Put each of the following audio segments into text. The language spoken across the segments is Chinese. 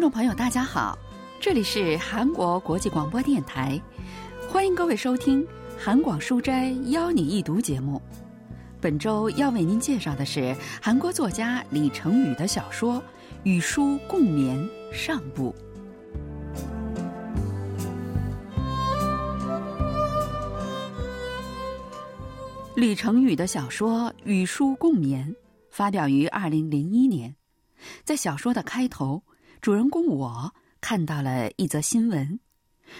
听众朋友，大家好，这里是韩国国际广播电台，欢迎各位收听《韩广书斋邀你一读》节目。本周要为您介绍的是韩国作家李成宇的小说《与书共眠》上部。李成宇的小说《与书共眠》发表于二零零一年，在小说的开头。主人公我看到了一则新闻，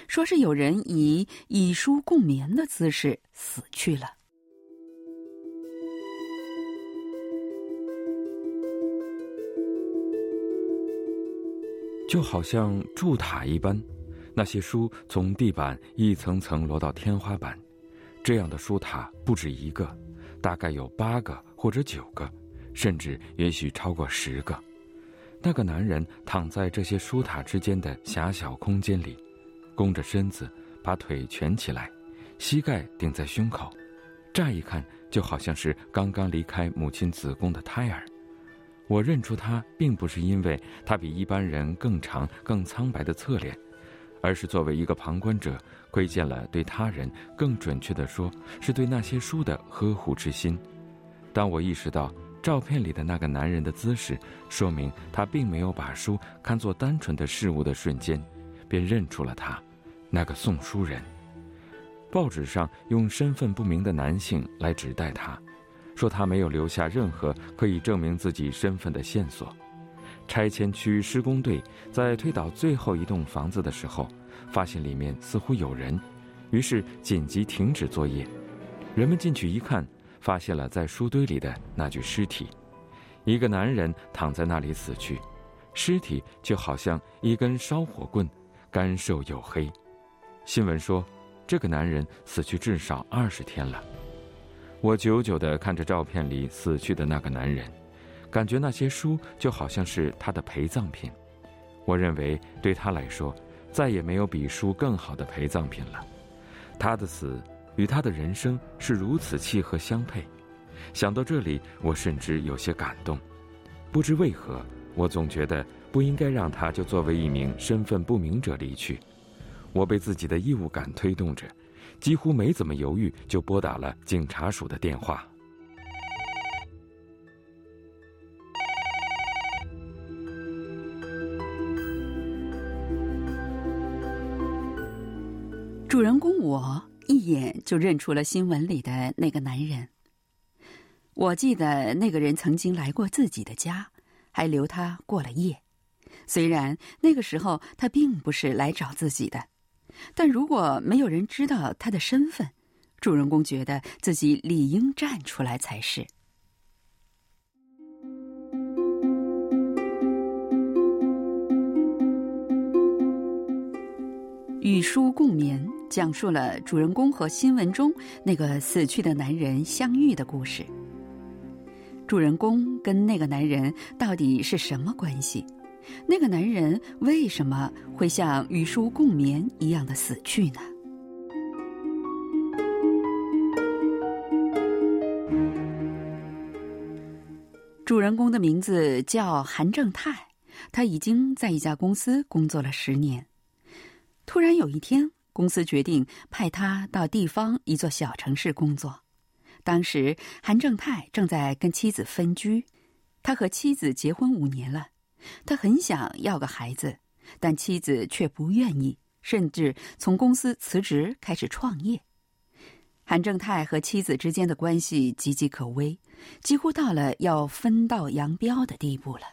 说是有人以以书共眠的姿势死去了。就好像筑塔一般，那些书从地板一层层摞到天花板，这样的书塔不止一个，大概有八个或者九个，甚至也许超过十个。那个男人躺在这些书塔之间的狭小空间里，弓着身子，把腿蜷起来，膝盖顶在胸口，乍一看就好像是刚刚离开母亲子宫的胎儿。我认出他，并不是因为他比一般人更长、更苍白的侧脸，而是作为一个旁观者，窥见了对他人，更准确地说，是对那些书的呵护之心。当我意识到。照片里的那个男人的姿势，说明他并没有把书看作单纯的事物的瞬间，便认出了他，那个送书人。报纸上用身份不明的男性来指代他，说他没有留下任何可以证明自己身份的线索。拆迁区施工队在推倒最后一栋房子的时候，发现里面似乎有人，于是紧急停止作业。人们进去一看。发现了在书堆里的那具尸体，一个男人躺在那里死去，尸体就好像一根烧火棍，干瘦黝黑。新闻说，这个男人死去至少二十天了。我久久地看着照片里死去的那个男人，感觉那些书就好像是他的陪葬品。我认为对他来说，再也没有比书更好的陪葬品了。他的死。与他的人生是如此契合相配，想到这里，我甚至有些感动。不知为何，我总觉得不应该让他就作为一名身份不明者离去。我被自己的义务感推动着，几乎没怎么犹豫，就拨打了警察署的电话。主人公我。一眼就认出了新闻里的那个男人。我记得那个人曾经来过自己的家，还留他过了夜。虽然那个时候他并不是来找自己的，但如果没有人知道他的身份，主人公觉得自己理应站出来才是。与书共眠讲述了主人公和新闻中那个死去的男人相遇的故事。主人公跟那个男人到底是什么关系？那个男人为什么会像与书共眠一样的死去呢？主人公的名字叫韩正泰，他已经在一家公司工作了十年。突然有一天，公司决定派他到地方一座小城市工作。当时韩正泰正在跟妻子分居，他和妻子结婚五年了，他很想要个孩子，但妻子却不愿意，甚至从公司辞职开始创业。韩正泰和妻子之间的关系岌岌可危，几乎到了要分道扬镳的地步了。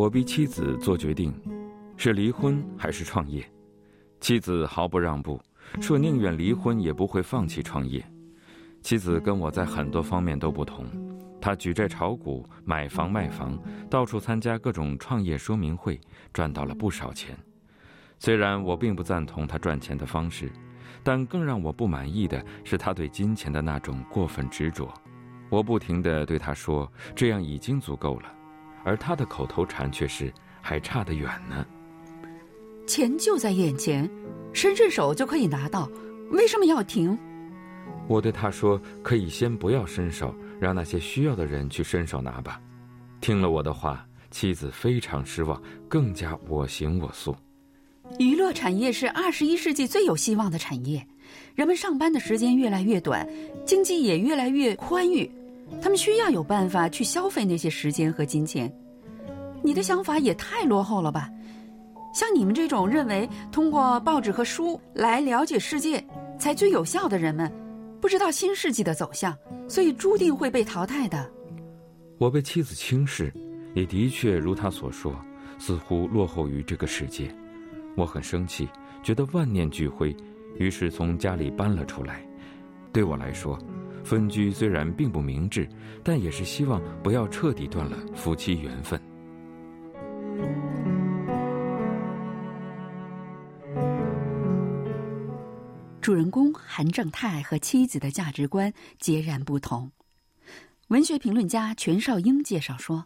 我逼妻子做决定，是离婚还是创业？妻子毫不让步，说宁愿离婚也不会放弃创业。妻子跟我在很多方面都不同，她举债炒股、买房卖房，到处参加各种创业说明会，赚到了不少钱。虽然我并不赞同她赚钱的方式，但更让我不满意的是她对金钱的那种过分执着。我不停地对她说：“这样已经足够了。”而他的口头禅却是“还差得远呢”。钱就在眼前，伸伸手就可以拿到，为什么要停？我对他说：“可以先不要伸手，让那些需要的人去伸手拿吧。”听了我的话，妻子非常失望，更加我行我素。娱乐产业是二十一世纪最有希望的产业，人们上班的时间越来越短，经济也越来越宽裕，他们需要有办法去消费那些时间和金钱。你的想法也太落后了吧？像你们这种认为通过报纸和书来了解世界才最有效的人们。不知道新世纪的走向，所以注定会被淘汰的。我被妻子轻视，也的确如他所说，似乎落后于这个世界。我很生气，觉得万念俱灰，于是从家里搬了出来。对我来说，分居虽然并不明智，但也是希望不要彻底断了夫妻缘分。主人公韩正泰和妻子的价值观截然不同。文学评论家全少英介绍说：“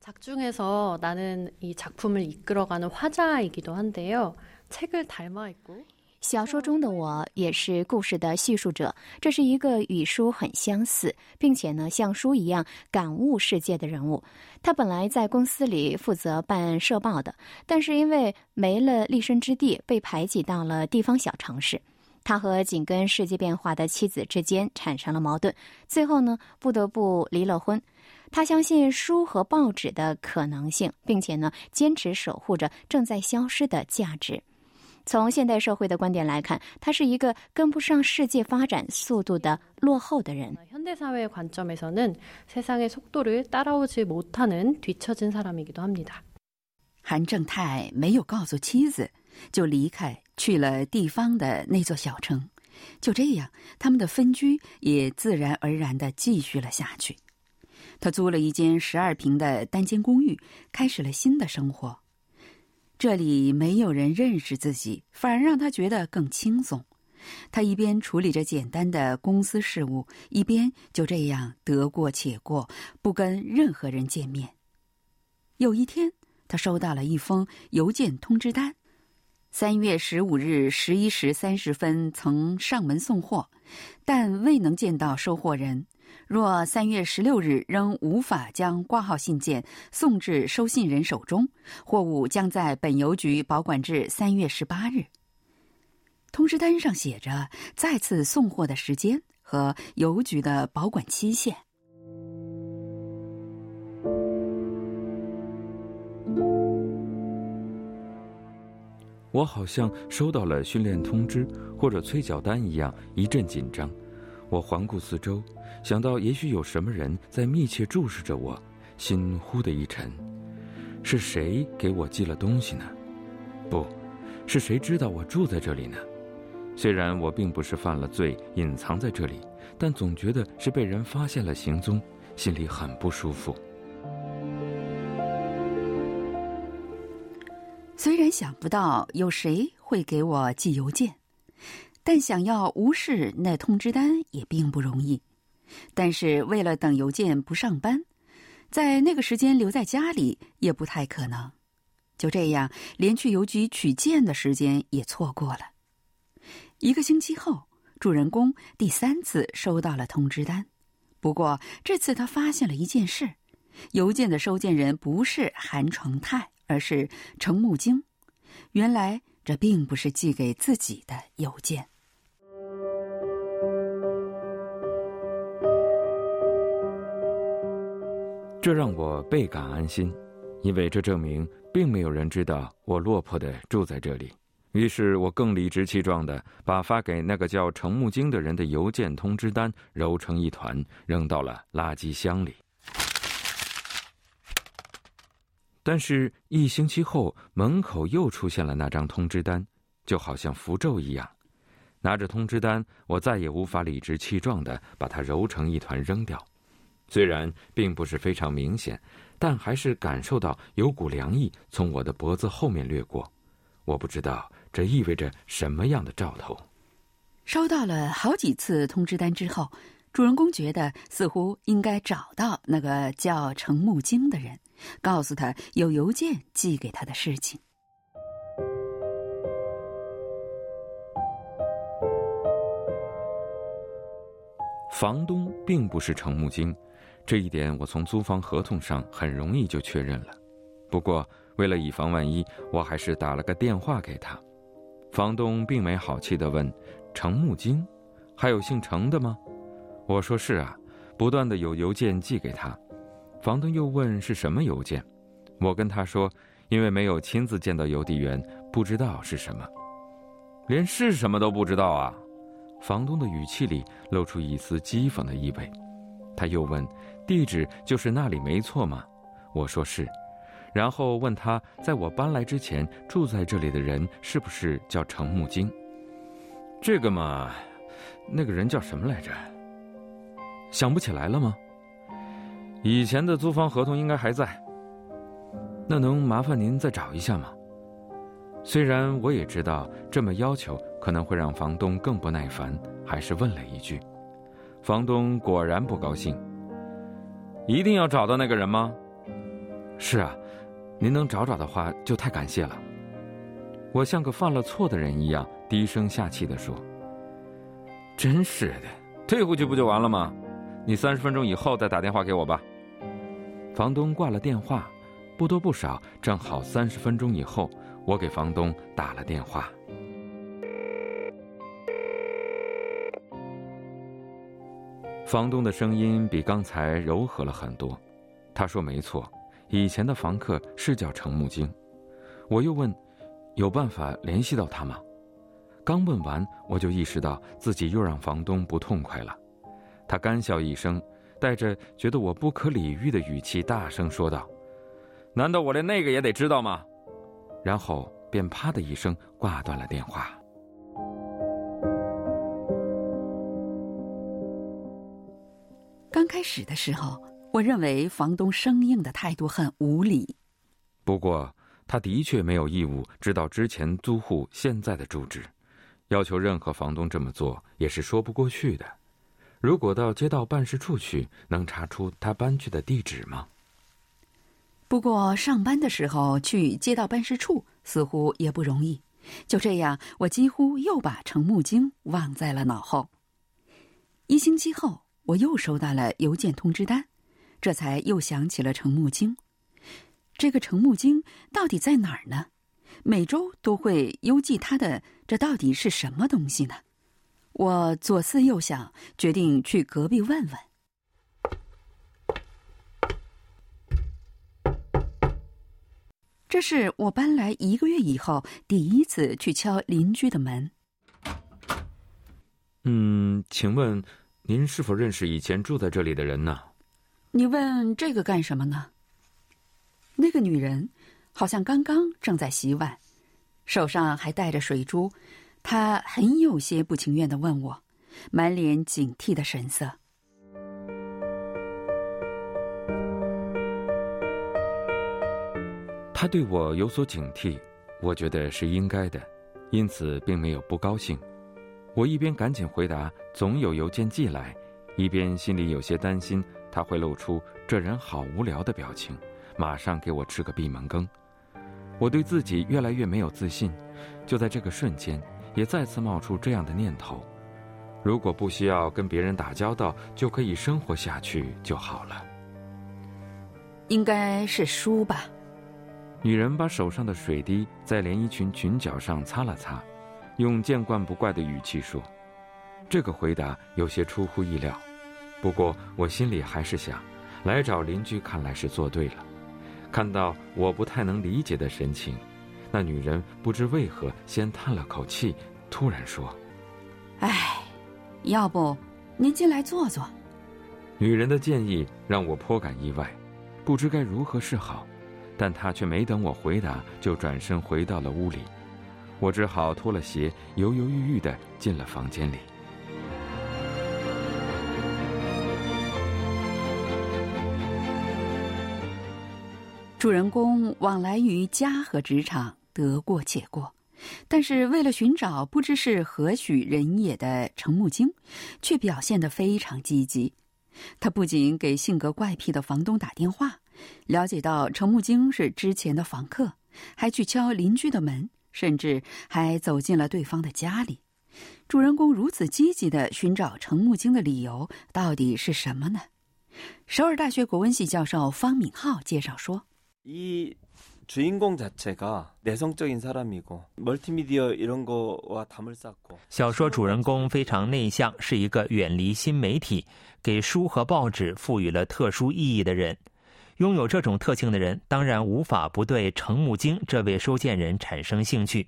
작중에서나는이작품을이끌어가는화자이기도한데요책을닮아있고 小说中的我也是故事的叙述者，这是一个与书很相似，并且呢像书一样感悟世界的人物。他本来在公司里负责办社报的，但是因为没了立身之地，被排挤到了地方小城市。他和紧跟世界变化的妻子之间产生了矛盾，最后呢不得不离了婚。他相信书和报纸的可能性，并且呢坚持守护着正在消失的价值。从现代社会的观点来看，他是一个跟不上世界发展速度的落后的人。현대사회관점에서는세상의속도를따라오지못하는뒤처진사람이기도합니다韩正泰没有告诉妻子，就离开去了地方的那座小城。就这样，他们的分居也自然而然的继续了下去。他租了一间十二平的单间公寓，开始了新的生活。 这里没有人认识自己，反而让他觉得更轻松。他一边处理着简单的公司事务，一边就这样得过且过，不跟任何人见面。有一天，他收到了一封邮件通知单，三月十五日十一时三十分曾上门送货，但未能见到收货人。若三月十六日仍无法将挂号信件送至收信人手中，货物将在本邮局保管至三月十八日。通知单上写着再次送货的时间和邮局的保管期限。我好像收到了训练通知或者催缴单一样，一阵紧张。我环顾四周。想到也许有什么人在密切注视着我，心忽的一沉。是谁给我寄了东西呢？不，是谁知道我住在这里呢？虽然我并不是犯了罪隐藏在这里，但总觉得是被人发现了行踪，心里很不舒服。虽然想不到有谁会给我寄邮件，但想要无视那通知单也并不容易。但是为了等邮件不上班，在那个时间留在家里也不太可能。就这样，连去邮局取件的时间也错过了。一个星期后，主人公第三次收到了通知单，不过这次他发现了一件事：邮件的收件人不是韩成泰，而是程木京。原来这并不是寄给自己的邮件。这让我倍感安心，因为这证明并没有人知道我落魄的住在这里。于是我更理直气壮的把发给那个叫程木京的人的邮件通知单揉成一团，扔到了垃圾箱里。但是，一星期后，门口又出现了那张通知单，就好像符咒一样。拿着通知单，我再也无法理直气壮的把它揉成一团扔掉。虽然并不是非常明显，但还是感受到有股凉意从我的脖子后面掠过。我不知道这意味着什么样的兆头。收到了好几次通知单之后，主人公觉得似乎应该找到那个叫程木京的人，告诉他有邮件寄给他的事情。房东并不是程木金，这一点我从租房合同上很容易就确认了。不过为了以防万一，我还是打了个电话给他。房东并没好气地问：“程木金，还有姓程的吗？”我说：“是啊。”不断的有邮件寄给他。房东又问是什么邮件，我跟他说：“因为没有亲自见到邮递员，不知道是什么。”连是什么都不知道啊！房东的语气里露出一丝讥讽的意味。他又问：“地址就是那里没错吗？”我说是，然后问他在我搬来之前住在这里的人是不是叫程木金。这个嘛，那个人叫什么来着？想不起来了吗？以前的租房合同应该还在。那能麻烦您再找一下吗？虽然我也知道这么要求可能会让房东更不耐烦，还是问了一句。房东果然不高兴。一定要找到那个人吗？是啊，您能找找的话就太感谢了。我像个犯了错的人一样低声下气地说：“真是的，退回去不就完了吗？你三十分钟以后再打电话给我吧。”房东挂了电话，不多不少，正好三十分钟以后。我给房东打了电话，房东的声音比刚才柔和了很多。他说：“没错，以前的房客是叫程木晶。”我又问：“有办法联系到他吗？”刚问完，我就意识到自己又让房东不痛快了。他干笑一声，带着觉得我不可理喻的语气，大声说道：“难道我连那个也得知道吗？”然后便啪的一声挂断了电话。刚开始的时候，我认为房东生硬的态度很无理。不过，他的确没有义务知道之前租户现在的住址，要求任何房东这么做也是说不过去的。如果到街道办事处去，能查出他搬去的地址吗？不过上班的时候去街道办事处似乎也不容易。就这样，我几乎又把程木晶忘在了脑后。一星期后，我又收到了邮件通知单，这才又想起了程木晶。这个程木晶到底在哪儿呢？每周都会邮寄他的，这到底是什么东西呢？我左思右想，决定去隔壁问问。这是我搬来一个月以后第一次去敲邻居的门。嗯，请问您是否认识以前住在这里的人呢？你问这个干什么呢？那个女人好像刚刚正在洗碗，手上还带着水珠，他很有些不情愿的问我，满脸警惕的神色。他对我有所警惕，我觉得是应该的，因此并没有不高兴。我一边赶紧回答总有邮件寄来，一边心里有些担心他会露出这人好无聊的表情，马上给我吃个闭门羹。我对自己越来越没有自信，就在这个瞬间，也再次冒出这样的念头：如果不需要跟别人打交道就可以生活下去就好了。应该是书吧。女人把手上的水滴在连衣裙裙角上擦了擦，用见惯不怪的语气说：“这个回答有些出乎意料，不过我心里还是想，来找邻居看来是做对了。”看到我不太能理解的神情，那女人不知为何先叹了口气，突然说：“哎，要不您进来坐坐。”女人的建议让我颇感意外，不知该如何是好。但她却没等我回答，就转身回到了屋里。我只好脱了鞋，犹犹豫豫的进了房间里。主人公往来于家和职场，得过且过，但是为了寻找不知是何许人也的程木晶，却表现得非常积极。他不仅给性格怪癖的房东打电话。了解到程木晶是之前的房客，还去敲邻居的门，甚至还走进了对方的家里，主人公如此积极的寻找程木经的理由到底是什么呢？首尔大学国文系教授方敏浩介绍说：“一주인공자체가내성적인사람이고멀티미디어이런거와담을쌓고小说主人公非常内向，是一个远离新媒体，给书和报纸赋予了特殊意义的人。拥有这种特性的人，当然无法不对程木经这位收件人产生兴趣。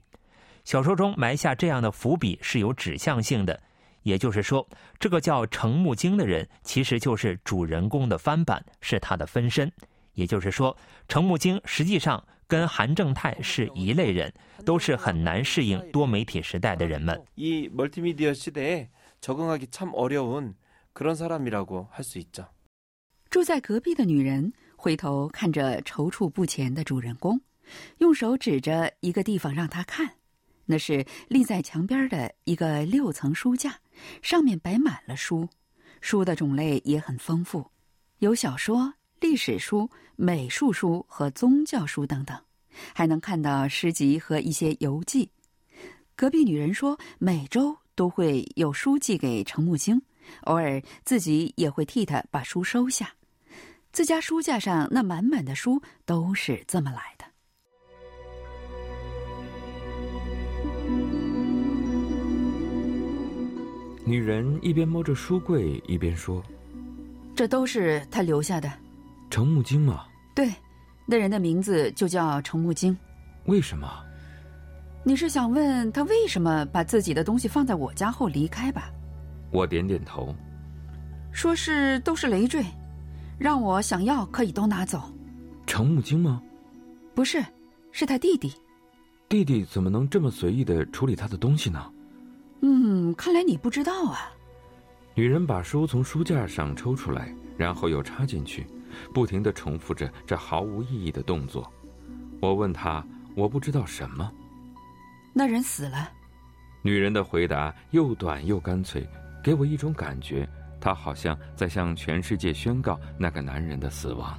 小说中埋下这样的伏笔是有指向性的。”也就是说，这个叫程木经的人，其实就是主人公的翻版，是他的分身。也就是说，程木经实际上 跟韩正泰是一类人，都是很难适应多媒体时代的人们。이멀티미디어시대에적응하기참어려운그런사람이라고할수있죠住在隔壁的女人回头看着踌躇不前的主人公，用手指着一个地方让他看。那是立在墙边的一个六层书架，上面摆满了书，书的种类也很丰富，有小说、历史书、 美术书和宗教书等等，还能看到诗集和一些游记。隔壁女人说，每周都会有书寄给程木星，偶尔自己也会替他把书收下。自家书架上那满满的书都是这么来的。女人一边摸着书柜，一边说：“这都是他留下的，程木经吗？对，那人的名字就叫程木精。为什么？你是想问他为什么把自己的东西放在我家后离开吧？”我点点头，说是都是累赘，让我想要可以都拿走。程木精吗？不是，是他弟弟。弟弟怎么能这么随意的处理他的东西呢？嗯，看来你不知道啊。女人把书从书架上抽出来，然后又插进去，不停的重复着这毫无意义的动作。我问他：“我不知道什么？”那人死了。女人的回答又短又干脆，给我一种感觉，她好像在向全世界宣告那个男人的死亡。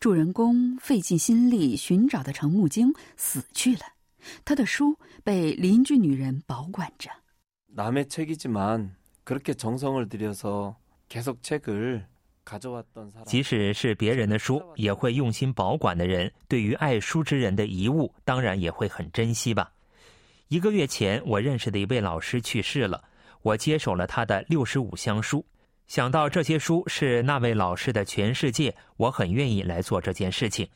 主人公费尽心力寻找的程木经死去了，他的书被邻居女人保管着。남의책이지만그렇게정성을들여서계속책을가져왔던 사람， 即使是别人的书，也会用心保管的人，对于爱书之人的遗物，当然也会很珍惜吧。一个月前，我认识的一位老师去世了，我接手了他的六十五箱书。想到这些书是那位老师的全世界，我很愿意来做这件事情。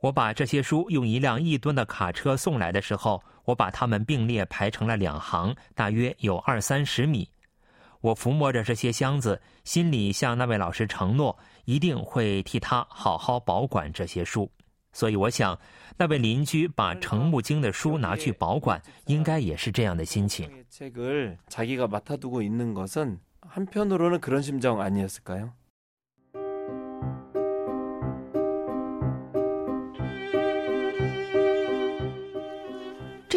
我把这些书用一辆一吨的卡车送来的时候，我把它们并列排成了两行，大约有二三十米。我抚摸着这些箱子，心里向那位老师承诺，一定会替他好好保管这些书。所以我想，那位邻居把程木经的书拿去保管，应该也是这样的心情。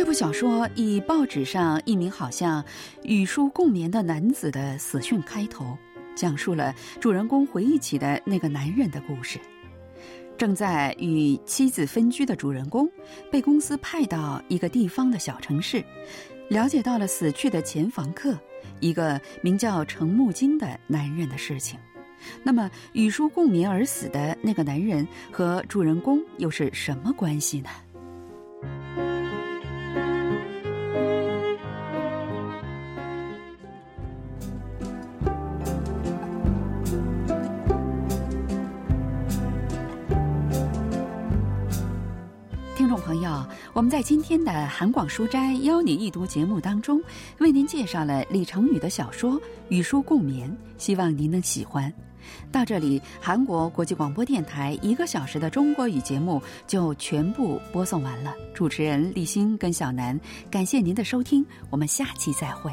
这部小说以报纸上一名好像与书共眠的男子的死讯开头，讲述了主人公回忆起的那个男人的故事。正在与妻子分居的主人公，被公司派到一个地方的小城市，了解到了死去的前房客。一个名叫程木经的男人的事情，那么与书共眠而死的那个男人和主人公又是什么关系呢？众朋友，我们在今天的韩广书斋邀你一读节目当中，为您介绍了李成宇的小说《与书共眠》，希望您能喜欢。到这里，韩国国际广播电台一个小时的中国语节目就全部播送完了。主持人立新跟小南，感谢您的收听，我们下期再会。